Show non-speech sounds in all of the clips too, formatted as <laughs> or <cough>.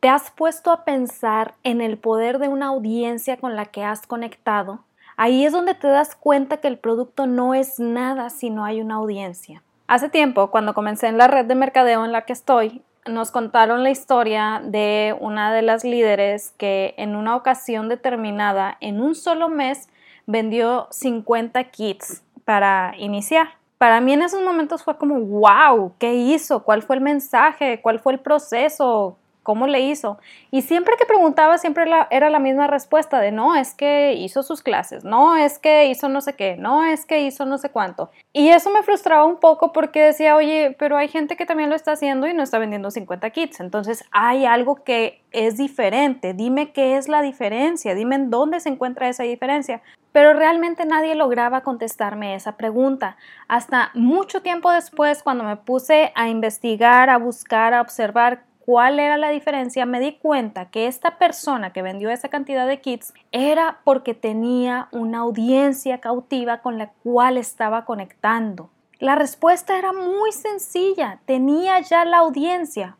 ¿Te has puesto a pensar en el poder de una audiencia con la que has conectado? Ahí es donde te das cuenta que el producto no es nada si no hay una audiencia. Hace tiempo, cuando comencé en la red de mercadeo en la que estoy, nos contaron la historia de una de las líderes que en una ocasión determinada, en un solo mes, vendió 50 kits para iniciar. Para mí en esos momentos fue como, wow, ¿qué hizo? ¿Cuál fue el mensaje? ¿Cuál fue el proceso? ¿Cómo le hizo? Y siempre que preguntaba, siempre era la misma respuesta de no, es que hizo sus clases, no, es que hizo no sé qué, no, es que hizo no sé cuánto. Y eso me frustraba un poco porque decía, oye, pero hay gente que también lo está haciendo y no está vendiendo 50 kits. Entonces hay algo que es diferente. Dime qué es la diferencia, dime en dónde se encuentra esa diferencia. Pero realmente nadie lograba contestarme esa pregunta. Hasta mucho tiempo después, cuando me puse a investigar, a buscar, a observar cuál era la diferencia, me di cuenta que esta persona que vendió esa cantidad de kits era porque tenía una audiencia cautiva con la cual estaba conectando. La respuesta era muy sencilla, tenía ya la audiencia.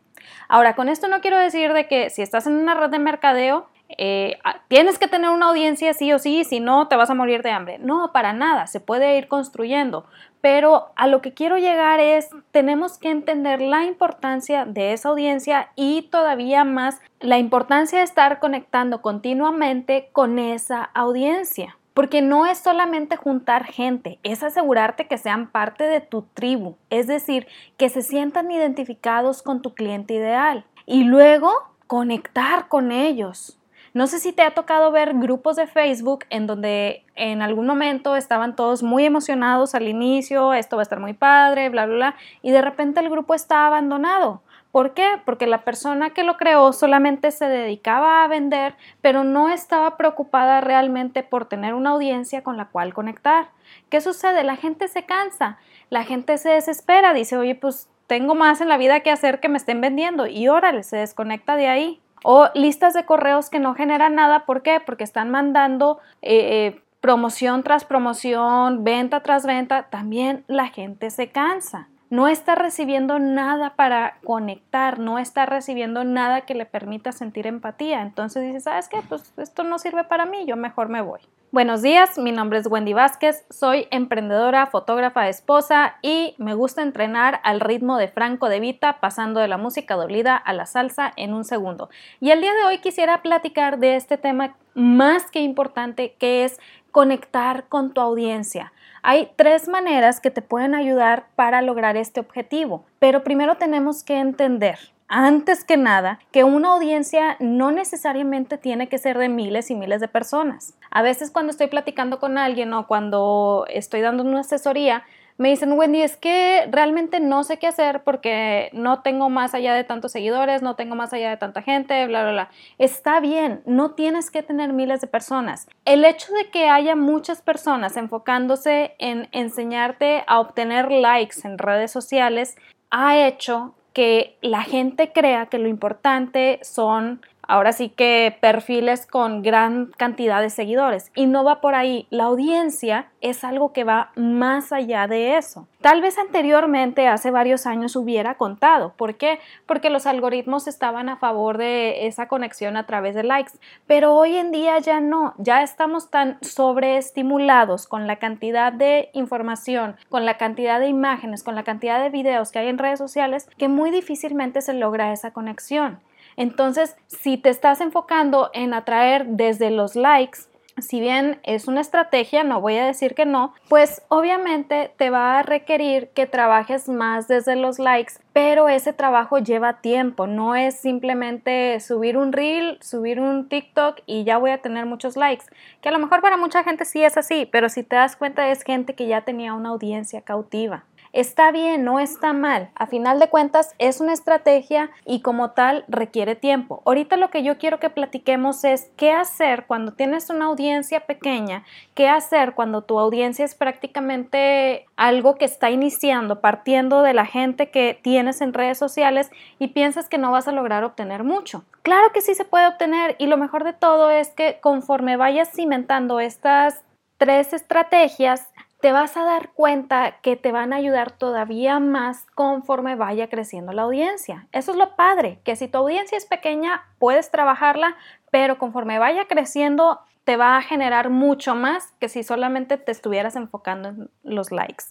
Ahora, con esto no quiero decir de que si estás en una red de mercadeo, eh, tienes que tener una audiencia sí o sí, si no te vas a morir de hambre. No, para nada, se puede ir construyendo. Pero a lo que quiero llegar es, tenemos que entender la importancia de esa audiencia y todavía más la importancia de estar conectando continuamente con esa audiencia. Porque no es solamente juntar gente, es asegurarte que sean parte de tu tribu, es decir, que se sientan identificados con tu cliente ideal y luego conectar con ellos. No sé si te ha tocado ver grupos de Facebook en donde en algún momento estaban todos muy emocionados al inicio, esto va a estar muy padre, bla, bla, bla, y de repente el grupo está abandonado. ¿Por qué? Porque la persona que lo creó solamente se dedicaba a vender, pero no estaba preocupada realmente por tener una audiencia con la cual conectar. ¿Qué sucede? La gente se cansa, la gente se desespera, dice, oye, pues tengo más en la vida que hacer que me estén vendiendo y órale, se desconecta de ahí. O listas de correos que no generan nada, ¿por qué? Porque están mandando eh, eh, promoción tras promoción, venta tras venta, también la gente se cansa. No está recibiendo nada para conectar, no está recibiendo nada que le permita sentir empatía. Entonces dice, ¿sabes qué? Pues esto no sirve para mí, yo mejor me voy. Buenos días, mi nombre es Wendy Vázquez, soy emprendedora, fotógrafa, esposa y me gusta entrenar al ritmo de Franco de Vita, pasando de la música dolida a la salsa en un segundo. Y el día de hoy quisiera platicar de este tema más que importante que es conectar con tu audiencia. Hay tres maneras que te pueden ayudar para lograr este objetivo, pero primero tenemos que entender antes que nada, que una audiencia no necesariamente tiene que ser de miles y miles de personas. A veces cuando estoy platicando con alguien o cuando estoy dando una asesoría, me dicen, Wendy, es que realmente no sé qué hacer porque no tengo más allá de tantos seguidores, no tengo más allá de tanta gente, bla, bla, bla. Está bien, no tienes que tener miles de personas. El hecho de que haya muchas personas enfocándose en enseñarte a obtener likes en redes sociales ha hecho que la gente crea que lo importante son ahora sí que perfiles con gran cantidad de seguidores. Y no va por ahí. La audiencia es algo que va más allá de eso. Tal vez anteriormente, hace varios años, hubiera contado. ¿Por qué? Porque los algoritmos estaban a favor de esa conexión a través de likes. Pero hoy en día ya no. Ya estamos tan sobreestimulados con la cantidad de información, con la cantidad de imágenes, con la cantidad de videos que hay en redes sociales, que muy difícilmente se logra esa conexión. Entonces, si te estás enfocando en atraer desde los likes, si bien es una estrategia, no voy a decir que no, pues obviamente te va a requerir que trabajes más desde los likes, pero ese trabajo lleva tiempo, no es simplemente subir un reel, subir un TikTok y ya voy a tener muchos likes, que a lo mejor para mucha gente sí es así, pero si te das cuenta es gente que ya tenía una audiencia cautiva. Está bien, no está mal. A final de cuentas es una estrategia y como tal requiere tiempo. Ahorita lo que yo quiero que platiquemos es qué hacer cuando tienes una audiencia pequeña, qué hacer cuando tu audiencia es prácticamente algo que está iniciando, partiendo de la gente que tienes en redes sociales y piensas que no vas a lograr obtener mucho. Claro que sí se puede obtener y lo mejor de todo es que conforme vayas cimentando estas tres estrategias, te vas a dar cuenta que te van a ayudar todavía más conforme vaya creciendo la audiencia. Eso es lo padre, que si tu audiencia es pequeña, puedes trabajarla, pero conforme vaya creciendo, te va a generar mucho más que si solamente te estuvieras enfocando en los likes.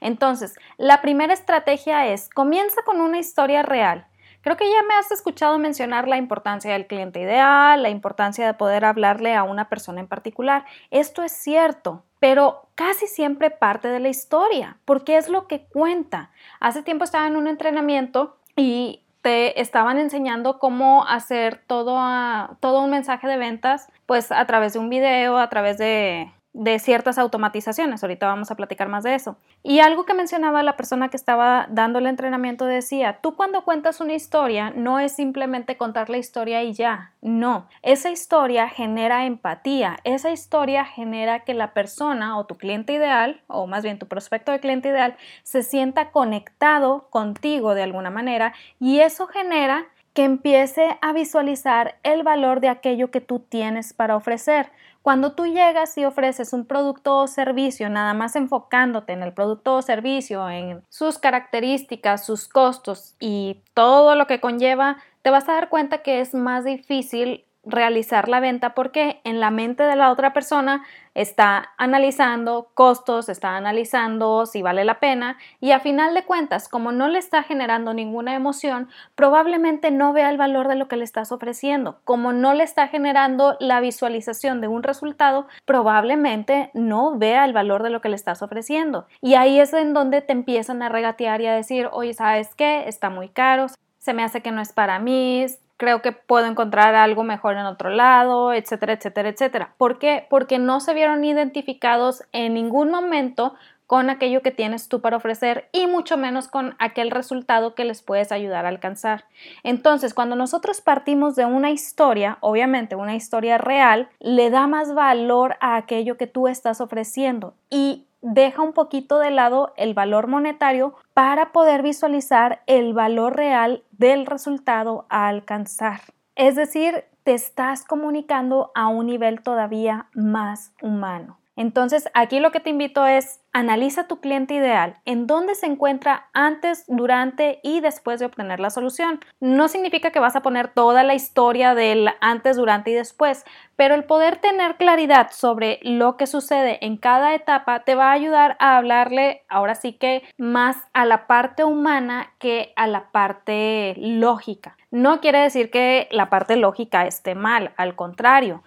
Entonces, la primera estrategia es, comienza con una historia real. Creo que ya me has escuchado mencionar la importancia del cliente ideal, la importancia de poder hablarle a una persona en particular. Esto es cierto, pero casi siempre parte de la historia, porque es lo que cuenta. Hace tiempo estaba en un entrenamiento y te estaban enseñando cómo hacer todo, todo un mensaje de ventas, pues a través de un video, a través de de ciertas automatizaciones. Ahorita vamos a platicar más de eso. Y algo que mencionaba la persona que estaba dando el entrenamiento decía, tú cuando cuentas una historia no es simplemente contar la historia y ya, no, esa historia genera empatía, esa historia genera que la persona o tu cliente ideal, o más bien tu prospecto de cliente ideal, se sienta conectado contigo de alguna manera y eso genera que empiece a visualizar el valor de aquello que tú tienes para ofrecer. Cuando tú llegas y ofreces un producto o servicio, nada más enfocándote en el producto o servicio, en sus características, sus costos y todo lo que conlleva, te vas a dar cuenta que es más difícil realizar la venta porque en la mente de la otra persona está analizando costos, está analizando si vale la pena y a final de cuentas, como no le está generando ninguna emoción, probablemente no vea el valor de lo que le estás ofreciendo. Como no le está generando la visualización de un resultado, probablemente no vea el valor de lo que le estás ofreciendo. Y ahí es en donde te empiezan a regatear y a decir, oye, ¿sabes qué? Está muy caro, se me hace que no es para mí, creo que puedo encontrar algo mejor en otro lado, etcétera, etcétera, etcétera. ¿Por qué? Porque no se vieron identificados en ningún momento con aquello que tienes tú para ofrecer y mucho menos con aquel resultado que les puedes ayudar a alcanzar. Entonces, cuando nosotros partimos de una historia, obviamente una historia real, le da más valor a aquello que tú estás ofreciendo y deja un poquito de lado el valor monetario para poder visualizar el valor real del resultado a alcanzar. Es decir, te estás comunicando a un nivel todavía más humano. Entonces, aquí lo que te invito es Analiza tu cliente ideal, en dónde se encuentra antes, durante y después de obtener la solución. No significa que vas a poner toda la historia del antes, durante y después, pero el poder tener claridad sobre lo que sucede en cada etapa te va a ayudar a hablarle ahora sí que más a la parte humana que a la parte lógica. No quiere decir que la parte lógica esté mal, al contrario,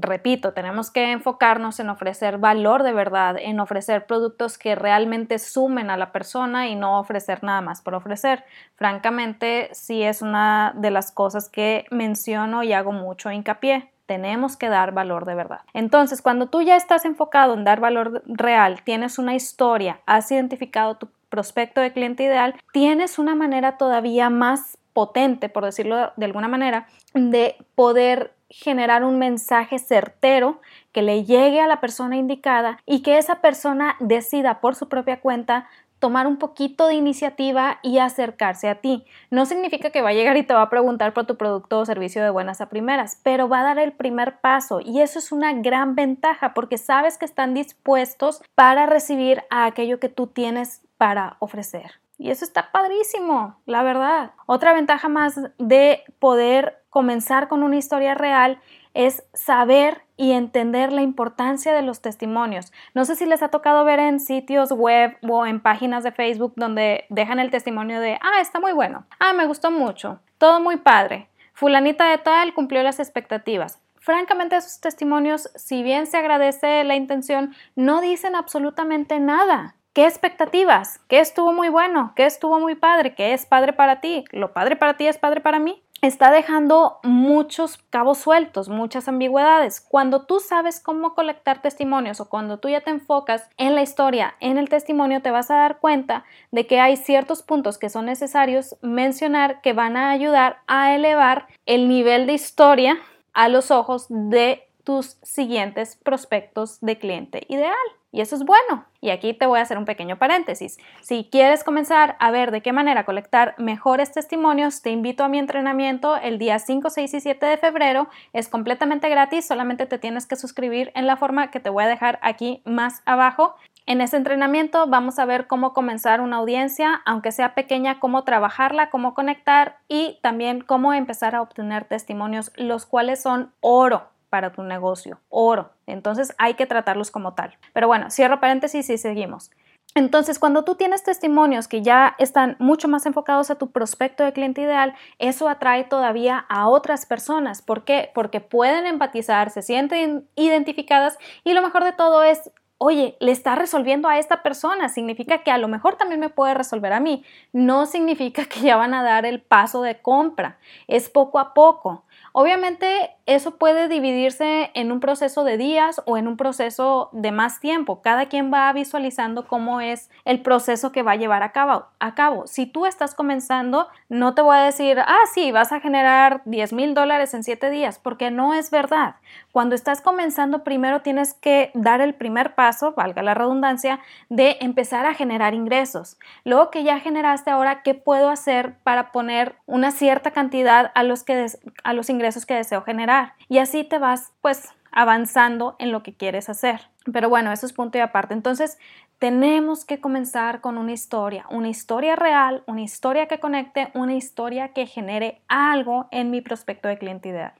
repito, tenemos que enfocarnos en ofrecer valor de verdad, en ofrecer productos que realmente sumen a la persona y no ofrecer nada más por ofrecer. Francamente, sí es una de las cosas que menciono y hago mucho hincapié. Tenemos que dar valor de verdad. Entonces, cuando tú ya estás enfocado en dar valor real, tienes una historia, has identificado tu prospecto de cliente ideal, tienes una manera todavía más potente, por decirlo de alguna manera, de poder generar un mensaje certero que le llegue a la persona indicada y que esa persona decida por su propia cuenta tomar un poquito de iniciativa y acercarse a ti. No significa que va a llegar y te va a preguntar por tu producto o servicio de buenas a primeras, pero va a dar el primer paso y eso es una gran ventaja porque sabes que están dispuestos para recibir a aquello que tú tienes para ofrecer. Y eso está padrísimo, la verdad. Otra ventaja más de poder comenzar con una historia real es saber y entender la importancia de los testimonios. No sé si les ha tocado ver en sitios web o en páginas de Facebook donde dejan el testimonio de, ah, está muy bueno, ah, me gustó mucho, todo muy padre, fulanita de tal cumplió las expectativas. Francamente, esos testimonios, si bien se agradece la intención, no dicen absolutamente nada. ¿Qué expectativas? ¿Qué estuvo muy bueno? ¿Qué estuvo muy padre? ¿Qué es padre para ti? ¿Lo padre para ti es padre para mí? Está dejando muchos cabos sueltos, muchas ambigüedades. Cuando tú sabes cómo colectar testimonios o cuando tú ya te enfocas en la historia, en el testimonio, te vas a dar cuenta de que hay ciertos puntos que son necesarios mencionar que van a ayudar a elevar el nivel de historia a los ojos de tus siguientes prospectos de cliente ideal. Y eso es bueno. Y aquí te voy a hacer un pequeño paréntesis. Si quieres comenzar a ver de qué manera colectar mejores testimonios, te invito a mi entrenamiento el día 5, 6 y 7 de febrero. Es completamente gratis, solamente te tienes que suscribir en la forma que te voy a dejar aquí más abajo. En ese entrenamiento vamos a ver cómo comenzar una audiencia, aunque sea pequeña, cómo trabajarla, cómo conectar y también cómo empezar a obtener testimonios, los cuales son oro para tu negocio, oro. Entonces hay que tratarlos como tal. Pero bueno, cierro paréntesis y seguimos. Entonces, cuando tú tienes testimonios que ya están mucho más enfocados a tu prospecto de cliente ideal, eso atrae todavía a otras personas. ¿Por qué? Porque pueden empatizar, se sienten identificadas y lo mejor de todo es, oye, le está resolviendo a esta persona, significa que a lo mejor también me puede resolver a mí. No significa <laughs> que ya van a dar el paso de compra, es poco a poco. Obviamente eso puede dividirse en un proceso de días o en un proceso de más tiempo. Cada quien va visualizando cómo es el proceso que va a llevar a cabo. A cabo. Si tú estás comenzando, no te voy a decir, ah, sí, vas a generar 10 mil dólares en 7 días, porque no es verdad. Cuando estás comenzando, primero tienes que dar el primer paso, valga la redundancia, de empezar a generar ingresos. Luego que ya generaste, ahora, ¿qué puedo hacer para poner una cierta cantidad a los, que a los ingresos que deseo generar? Y así te vas pues avanzando en lo que quieres hacer. Pero bueno, eso es punto y aparte. Entonces, tenemos que comenzar con una historia, una historia real, una historia que conecte, una historia que genere algo en mi prospecto de cliente ideal.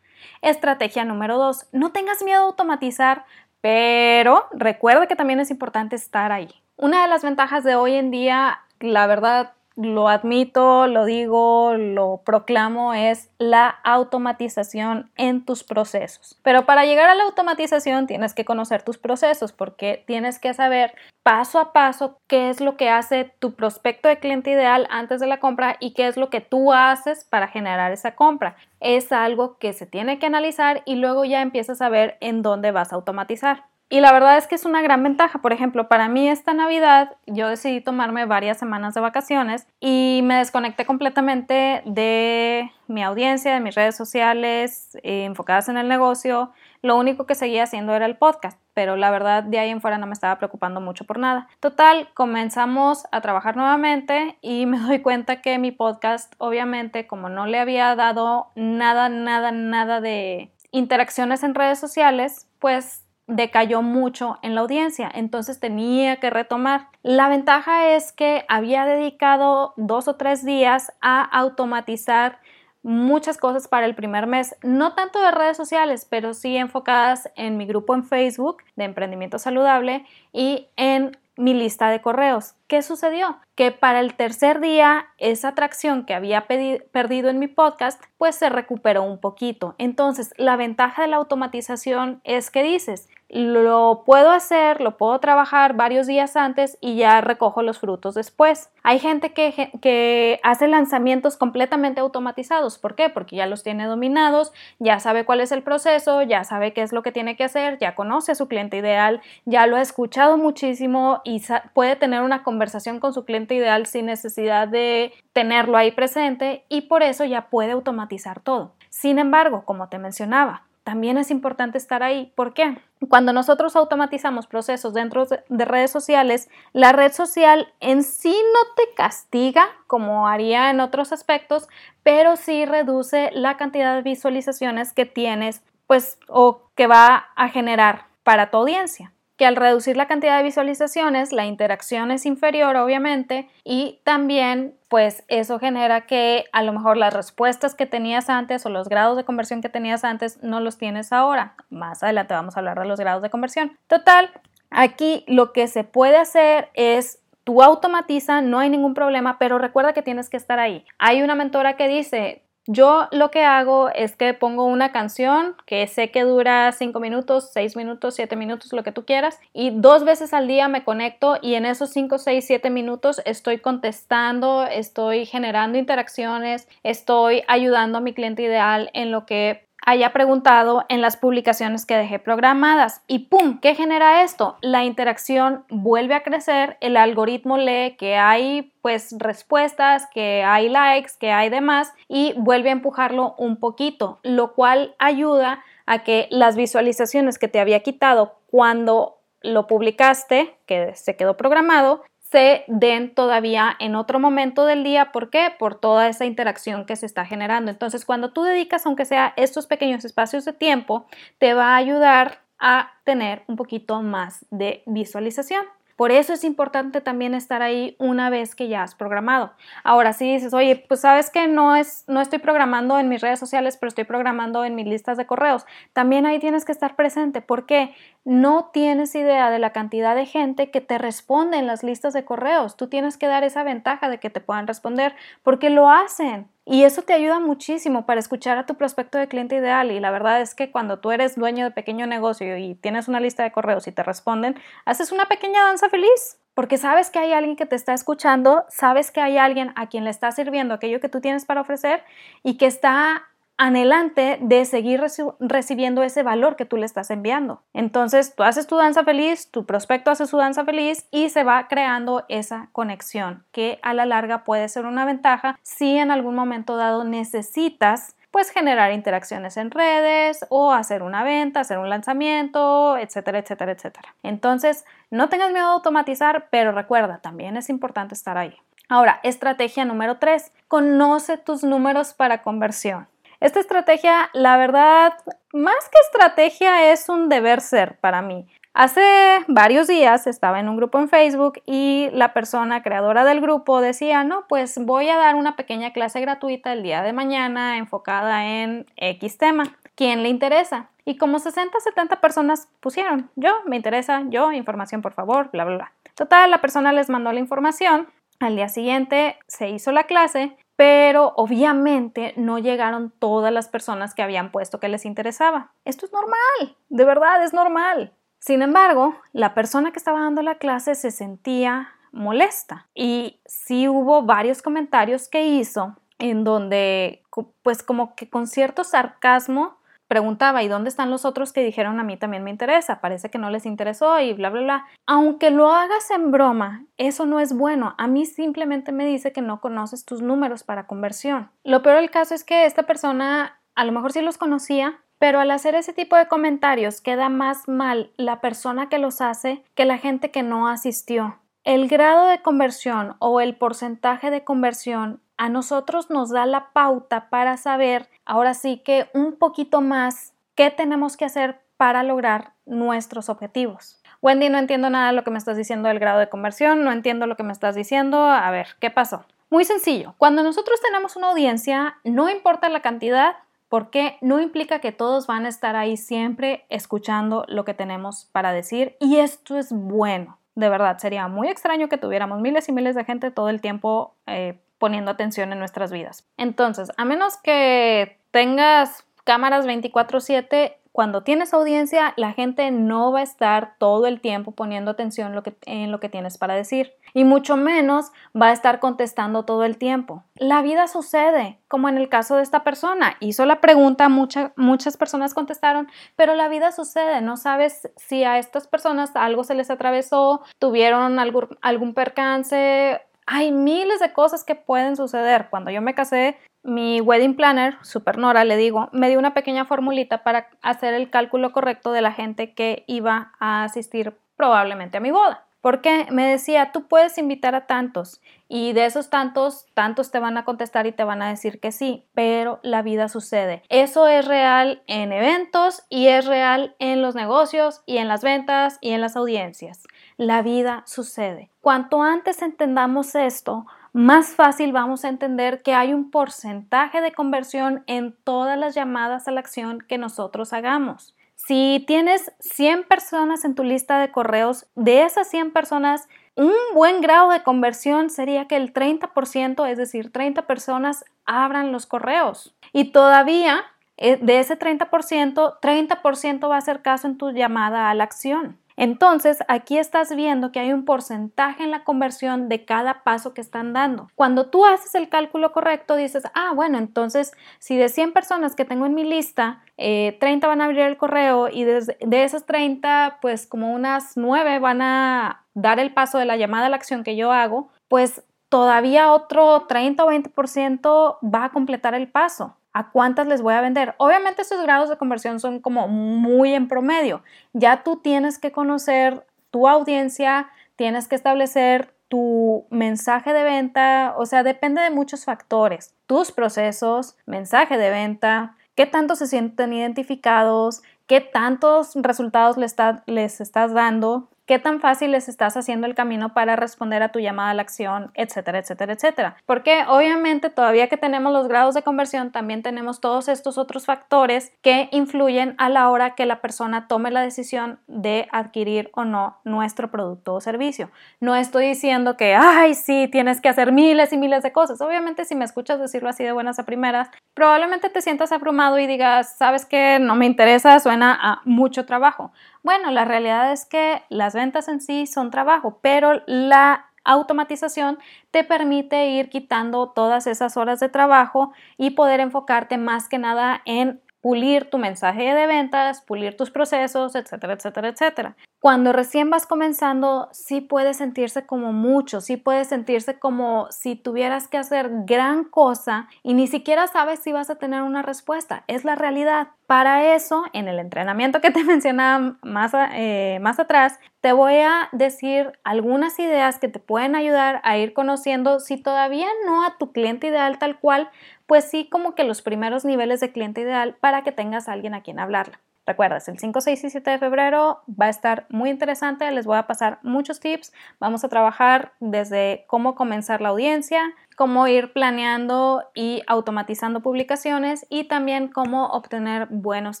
Estrategia número dos, no tengas miedo a automatizar, pero recuerda que también es importante estar ahí. Una de las ventajas de hoy en día, la verdad, lo admito, lo digo, lo proclamo, es la automatización en tus procesos. Pero para llegar a la automatización tienes que conocer tus procesos porque tienes que saber paso a paso qué es lo que hace tu prospecto de cliente ideal antes de la compra y qué es lo que tú haces para generar esa compra. Es algo que se tiene que analizar y luego ya empiezas a ver en dónde vas a automatizar. Y la verdad es que es una gran ventaja. Por ejemplo, para mí esta Navidad yo decidí tomarme varias semanas de vacaciones y me desconecté completamente de mi audiencia, de mis redes sociales eh, enfocadas en el negocio. Lo único que seguía haciendo era el podcast, pero la verdad de ahí en fuera no me estaba preocupando mucho por nada. Total, comenzamos a trabajar nuevamente y <laughs> me doy cuenta que mi podcast, obviamente, como no le había dado nada, nada, nada de interacciones en redes sociales, pues decayó mucho en la audiencia, entonces tenía que retomar. La ventaja es que había dedicado dos o tres días a automatizar muchas cosas para el primer mes, no tanto de redes sociales, pero sí enfocadas en mi grupo en Facebook de emprendimiento saludable y en mi lista de correos. ¿Qué sucedió? Que para el tercer día esa atracción que había perdido en mi podcast pues se recuperó un poquito. Entonces la ventaja de la automatización es que dices, lo puedo hacer, lo puedo trabajar varios días antes y ya recojo los frutos después. Hay gente que, que, hace lanzamientos completamente automatizados. ¿Por qué? Porque ya los tiene dominados, ya sabe cuál es el proceso, ya sabe qué es lo que tiene que hacer, ya conoce a su cliente ideal, ya lo ha escuchado muchísimo y puede tener una conversación con su cliente ideal sin necesidad de tenerlo ahí presente y por eso ya puede automatizar todo. Sin embargo, como te mencionaba, también es importante estar ahí. ¿Por qué? Cuando nosotros automatizamos procesos dentro de redes sociales, la red social en sí no te castiga como haría en otros aspectos, pero sí reduce la cantidad de visualizaciones que tienes, pues, o que va a generar para tu audiencia que al reducir la cantidad de visualizaciones, la interacción es inferior, obviamente, y también, pues eso genera que a lo mejor las respuestas que tenías antes o los grados de conversión que tenías antes no los tienes ahora. Más adelante vamos a hablar de los grados de conversión. Total, aquí lo que se puede hacer es Tú automatiza, no hay ningún problema, pero recuerda que tienes que estar ahí. Hay una mentora que dice, yo lo que hago es que pongo una canción que sé que dura 5 minutos, 6 minutos, 7 minutos, lo que tú quieras, y dos veces al día me conecto y en esos 5, 6, 7 minutos estoy contestando, estoy generando interacciones, estoy ayudando a mi cliente ideal en lo que haya preguntado en las publicaciones que dejé programadas. Y ¡pum! ¿Qué genera esto? La interacción vuelve a crecer, el algoritmo lee que hay pues respuestas, que hay likes, que hay demás y vuelve a empujarlo un poquito, lo cual ayuda a que las visualizaciones que te había quitado cuando lo publicaste, que se quedó programado, se den todavía en otro momento del día. ¿Por qué? Por toda esa interacción que se está generando. Entonces, cuando tú dedicas, aunque sea estos pequeños espacios de tiempo, te va a ayudar a tener un poquito más de visualización. Por eso es importante también estar ahí una vez que ya has programado. Ahora, si dices, oye, pues sabes que no, es, no estoy programando en mis redes sociales, pero estoy programando en mis listas de correos, también ahí tienes que estar presente porque no tienes idea de la cantidad de gente que te responde en las listas de correos. Tú tienes que dar esa ventaja de que te puedan responder porque lo hacen. Y eso te ayuda muchísimo para escuchar a tu prospecto de cliente ideal. Y la verdad es que cuando tú eres dueño de pequeño negocio y tienes una lista de correos y te responden, haces una pequeña danza feliz. Porque sabes que hay alguien que te está escuchando, sabes que hay alguien a quien le está sirviendo aquello que tú tienes para ofrecer y que está anhelante de seguir recibiendo ese valor que tú le estás enviando. Entonces, tú haces tu danza feliz, tu prospecto hace su danza feliz y se va creando esa conexión que a la larga puede ser una ventaja si en algún momento dado necesitas pues generar interacciones en redes o hacer una venta, hacer un lanzamiento, etcétera, etcétera, etcétera. Entonces, no tengas miedo de automatizar, pero recuerda, también es importante estar ahí. Ahora, estrategia número 3, conoce tus números para conversión. Esta estrategia, la verdad, más que estrategia, es un deber ser para mí. Hace varios días estaba en un grupo en Facebook y la persona creadora del grupo decía, no, pues voy a dar una pequeña clase gratuita el día de mañana enfocada en X tema. ¿Quién le interesa? Y como 60, 70 personas pusieron, yo, me interesa, yo, información por favor, bla, bla, bla. Total, la persona les mandó la información. Al día siguiente se hizo la clase pero obviamente no llegaron todas las personas que habían puesto que les interesaba. Esto es normal, de verdad es normal. Sin embargo, la persona que estaba dando la clase se sentía molesta y sí hubo varios comentarios que hizo en donde pues como que con cierto sarcasmo preguntaba, ¿y dónde están los otros que dijeron a mí también me interesa? Parece que no les interesó y bla, bla, bla. Aunque lo hagas en broma, eso no es bueno. A mí simplemente me dice que no conoces tus números para conversión. Lo peor del caso es que esta persona a lo mejor sí los conocía, pero al hacer ese tipo de comentarios queda más mal la persona que los hace que la gente que no asistió. El grado de conversión o el porcentaje de conversión a nosotros nos da la pauta para saber ahora sí que un poquito más qué tenemos que hacer para lograr nuestros objetivos. Wendy, no entiendo nada de lo que me estás diciendo del grado de conversión, no entiendo lo que me estás diciendo. A ver, ¿qué pasó? Muy sencillo, cuando nosotros tenemos una audiencia, no importa la cantidad, porque no implica que todos van a estar ahí siempre escuchando lo que tenemos para decir y esto es bueno. De verdad, sería muy extraño que tuviéramos miles y miles de gente todo el tiempo eh, poniendo atención en nuestras vidas. Entonces, a menos que tengas cámaras 24/7, cuando tienes audiencia, la gente no va a estar todo el tiempo poniendo atención en lo que tienes para decir. Y mucho menos va a estar contestando todo el tiempo. La vida sucede, como en el caso de esta persona. Hizo la pregunta, muchas personas contestaron, pero la vida sucede. No sabes si a estas personas algo se les atravesó, tuvieron algún, algún percance hay miles de cosas que pueden suceder. Cuando yo me casé, mi wedding planner, Supernora, le digo, me dio una pequeña formulita para hacer el cálculo correcto de la gente que iba a asistir probablemente a mi boda. Porque me decía, tú puedes invitar a tantos y de esos tantos, tantos te van a contestar y te van a decir que sí, pero la vida sucede. Eso es real en eventos y es real en los negocios y en las ventas y en las audiencias. La vida sucede. Cuanto antes entendamos esto, más fácil vamos a entender que hay un porcentaje de conversión en todas las llamadas a la acción que nosotros hagamos. Si tienes 100 personas en tu lista de correos, de esas 100 personas, un buen grado de conversión sería que el 30%, es decir, 30 personas abran los correos. Y todavía eh, de ese 30%, 30% va a hacer caso en tu llamada a la acción. Entonces, aquí estás viendo que hay un porcentaje en la conversión de cada paso que están dando. Cuando tú haces el cálculo correcto, dices, ah, bueno, entonces, si de 100 personas que tengo en mi lista, 30 eh, van a abrir el correo y de, de esas 30, pues como unas 9 van a dar el paso de la llamada a la acción que yo hago, pues todavía otro 30 o 20% va a completar el paso a cuántas les voy a vender. Obviamente estos grados de conversión son como muy en promedio. Ya tú tienes que conocer tu audiencia, tienes que establecer tu mensaje de venta, o sea, depende de muchos factores. Tus procesos, mensaje de venta, qué tanto se sienten identificados, qué tantos resultados les, les estás dando, qué tan fácil les estás haciendo el camino para responder a tu llamada a la acción, etcétera, etcétera, etcétera. Porque obviamente todavía que tenemos los grados de conversión, también tenemos todos estos otros factores que influyen a la hora que la persona tome la decisión de adquirir o no nuestro producto o servicio. No estoy diciendo que, ay, sí, tienes que hacer miles y miles de cosas. Obviamente si me escuchas decirlo así de buenas a primeras, probablemente te sientas abrumado y digas, sabes que no me interesa, suena a mucho trabajo. Bueno, la realidad es que las ventas en sí son trabajo, pero la automatización te permite ir quitando todas esas horas de trabajo y poder enfocarte más que nada en pulir tu mensaje de ventas, pulir tus procesos, etcétera, etcétera, etcétera. Cuando recién vas comenzando, sí puede sentirse como mucho, sí puede sentirse como si tuvieras que hacer gran cosa y ni siquiera sabes si vas a tener una respuesta. Es la realidad. Para eso, en el entrenamiento que te <laughs> mencionaba más, eh, más atrás, te voy a decir algunas ideas que te pueden ayudar a ir conociendo si todavía no a tu cliente ideal tal cual, pues sí como que los primeros niveles de cliente ideal para que tengas a alguien a quien hablarle. Recuerdas, el 5, 6 y 7 de febrero va a estar muy interesante, les voy a pasar muchos tips, vamos a trabajar desde cómo comenzar la audiencia, cómo ir planeando y automatizando publicaciones y también cómo obtener buenos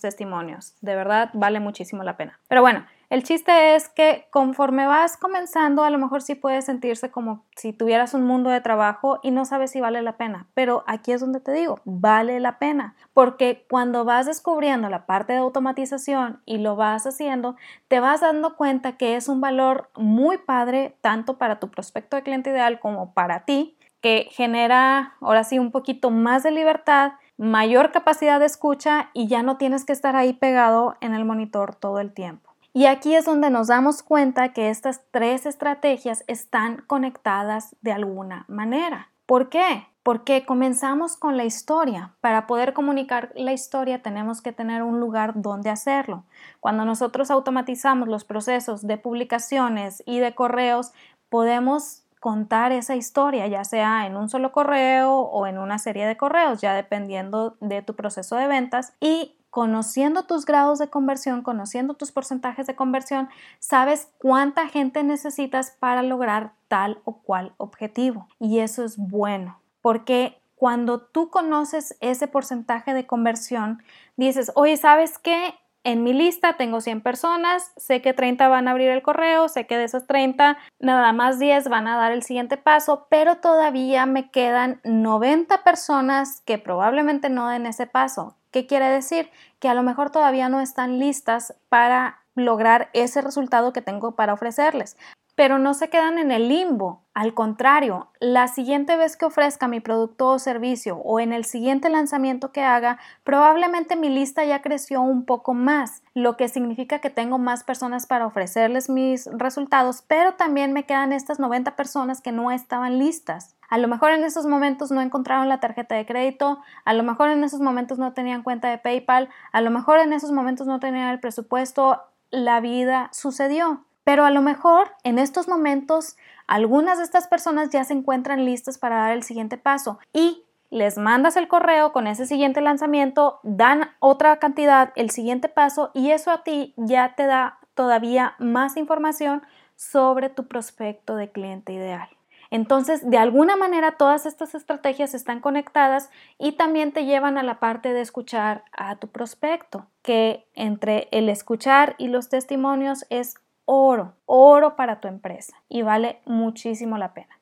testimonios. De verdad, vale muchísimo la pena. Pero bueno, el chiste es que conforme vas comenzando, a lo mejor sí puede sentirse como si tuvieras un mundo de trabajo y no sabes si vale la pena. Pero aquí es donde te digo, vale la pena. Porque cuando vas descubriendo la parte de automatización y lo vas haciendo, te vas dando cuenta que es un valor muy padre tanto para tu prospecto de cliente ideal como para ti, que genera ahora sí un poquito más de libertad mayor capacidad de escucha y ya no tienes que estar ahí pegado en el monitor todo el tiempo. Y aquí es donde nos damos cuenta que estas tres estrategias están conectadas de alguna manera. ¿Por qué? Porque comenzamos con la historia. Para poder comunicar la historia tenemos que tener un lugar donde hacerlo. Cuando nosotros automatizamos los procesos de publicaciones y de correos, podemos contar esa historia, ya sea en un solo correo o en una serie de correos, ya dependiendo de tu proceso de ventas. Y conociendo tus grados de conversión, conociendo tus porcentajes de conversión, sabes cuánta gente necesitas para lograr tal o cual objetivo. Y eso es bueno, porque cuando tú conoces ese porcentaje de conversión, dices, oye, ¿sabes qué? En mi lista tengo 100 personas, sé que 30 van a abrir el correo, sé que de esas 30 nada más 10 van a dar el siguiente paso, pero todavía me quedan 90 personas que probablemente no den ese paso. ¿Qué quiere decir? Que a lo mejor todavía no están listas para lograr ese resultado que tengo para ofrecerles pero no se quedan en el limbo. Al contrario, la siguiente vez que ofrezca mi producto o servicio o en el siguiente lanzamiento que haga, probablemente mi lista ya creció un poco más, lo que significa que tengo más personas para ofrecerles mis resultados, pero también me quedan estas 90 personas que no estaban listas. A lo mejor en esos momentos no encontraron la tarjeta de crédito, a lo mejor en esos momentos no tenían cuenta de PayPal, a lo mejor en esos momentos no tenían el presupuesto, la vida sucedió. Pero a lo mejor en estos momentos algunas de estas personas ya se encuentran listas para dar el siguiente paso y les mandas el correo con ese siguiente lanzamiento, dan otra cantidad, el siguiente paso y eso a ti ya te da todavía más información sobre tu prospecto de cliente ideal. Entonces, de alguna manera, todas estas estrategias están conectadas y también te llevan a la parte de escuchar a tu prospecto, que entre el escuchar y los testimonios es oro, oro para tu empresa y vale muchísimo la pena.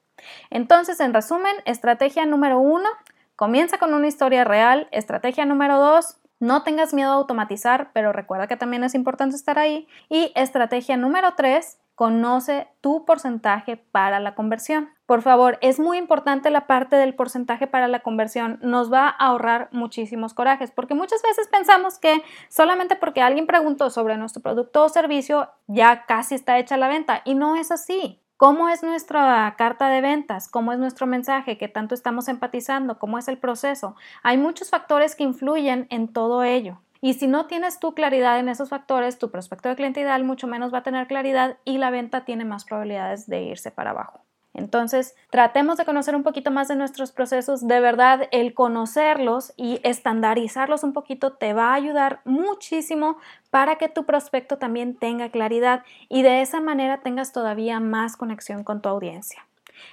Entonces, en resumen, estrategia número uno, comienza con una historia real. Estrategia número dos, no tengas miedo a automatizar, pero recuerda que también es importante estar ahí. Y estrategia número tres, conoce tu porcentaje para la conversión. Por favor, es muy importante la parte del porcentaje para la conversión. Nos va a ahorrar muchísimos corajes, porque muchas veces pensamos que solamente porque alguien preguntó sobre nuestro producto o servicio, ya casi está hecha la venta. Y no es así. ¿Cómo es nuestra carta de ventas? ¿Cómo es nuestro mensaje? ¿Qué tanto estamos empatizando? ¿Cómo es el proceso? Hay muchos factores que influyen en todo ello. Y si no tienes tu claridad en esos factores, tu prospecto de cliente mucho menos va a tener claridad y la venta tiene más probabilidades de irse para abajo. Entonces, tratemos de conocer un poquito más de nuestros procesos. De verdad, el conocerlos y estandarizarlos un poquito te va a ayudar muchísimo para que tu prospecto también tenga claridad y de esa manera tengas todavía más conexión con tu audiencia.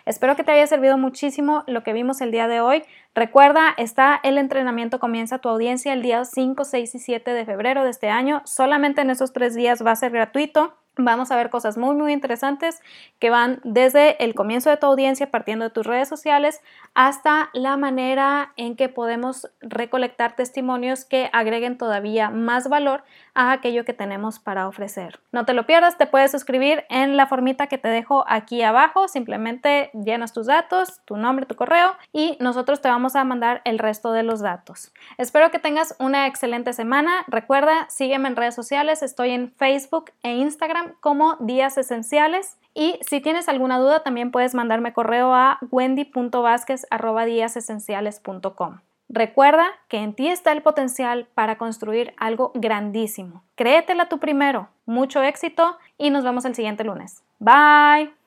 Espero que te haya servido muchísimo lo que vimos el día de hoy. Recuerda, está el entrenamiento Comienza tu audiencia el día 5, 6 y 7 de febrero de este año. Solamente en esos tres días va a ser gratuito. Vamos a ver cosas muy muy interesantes que van desde el comienzo de tu audiencia, partiendo de tus redes sociales, hasta la manera en que podemos recolectar testimonios que agreguen todavía más valor a aquello que tenemos para ofrecer. No te lo pierdas, te puedes suscribir en la formita que te dejo aquí abajo, simplemente llenas tus datos, tu nombre, tu correo y nosotros te vamos a mandar el resto de los datos. Espero que tengas una excelente semana. Recuerda, sígueme en redes sociales, estoy en Facebook e Instagram como Días Esenciales. Y si tienes alguna duda, también puedes mandarme correo a wendy.vásquez.com. Recuerda que en ti está el potencial para construir algo grandísimo. Créetela tú primero. Mucho éxito y nos vemos el siguiente lunes. Bye.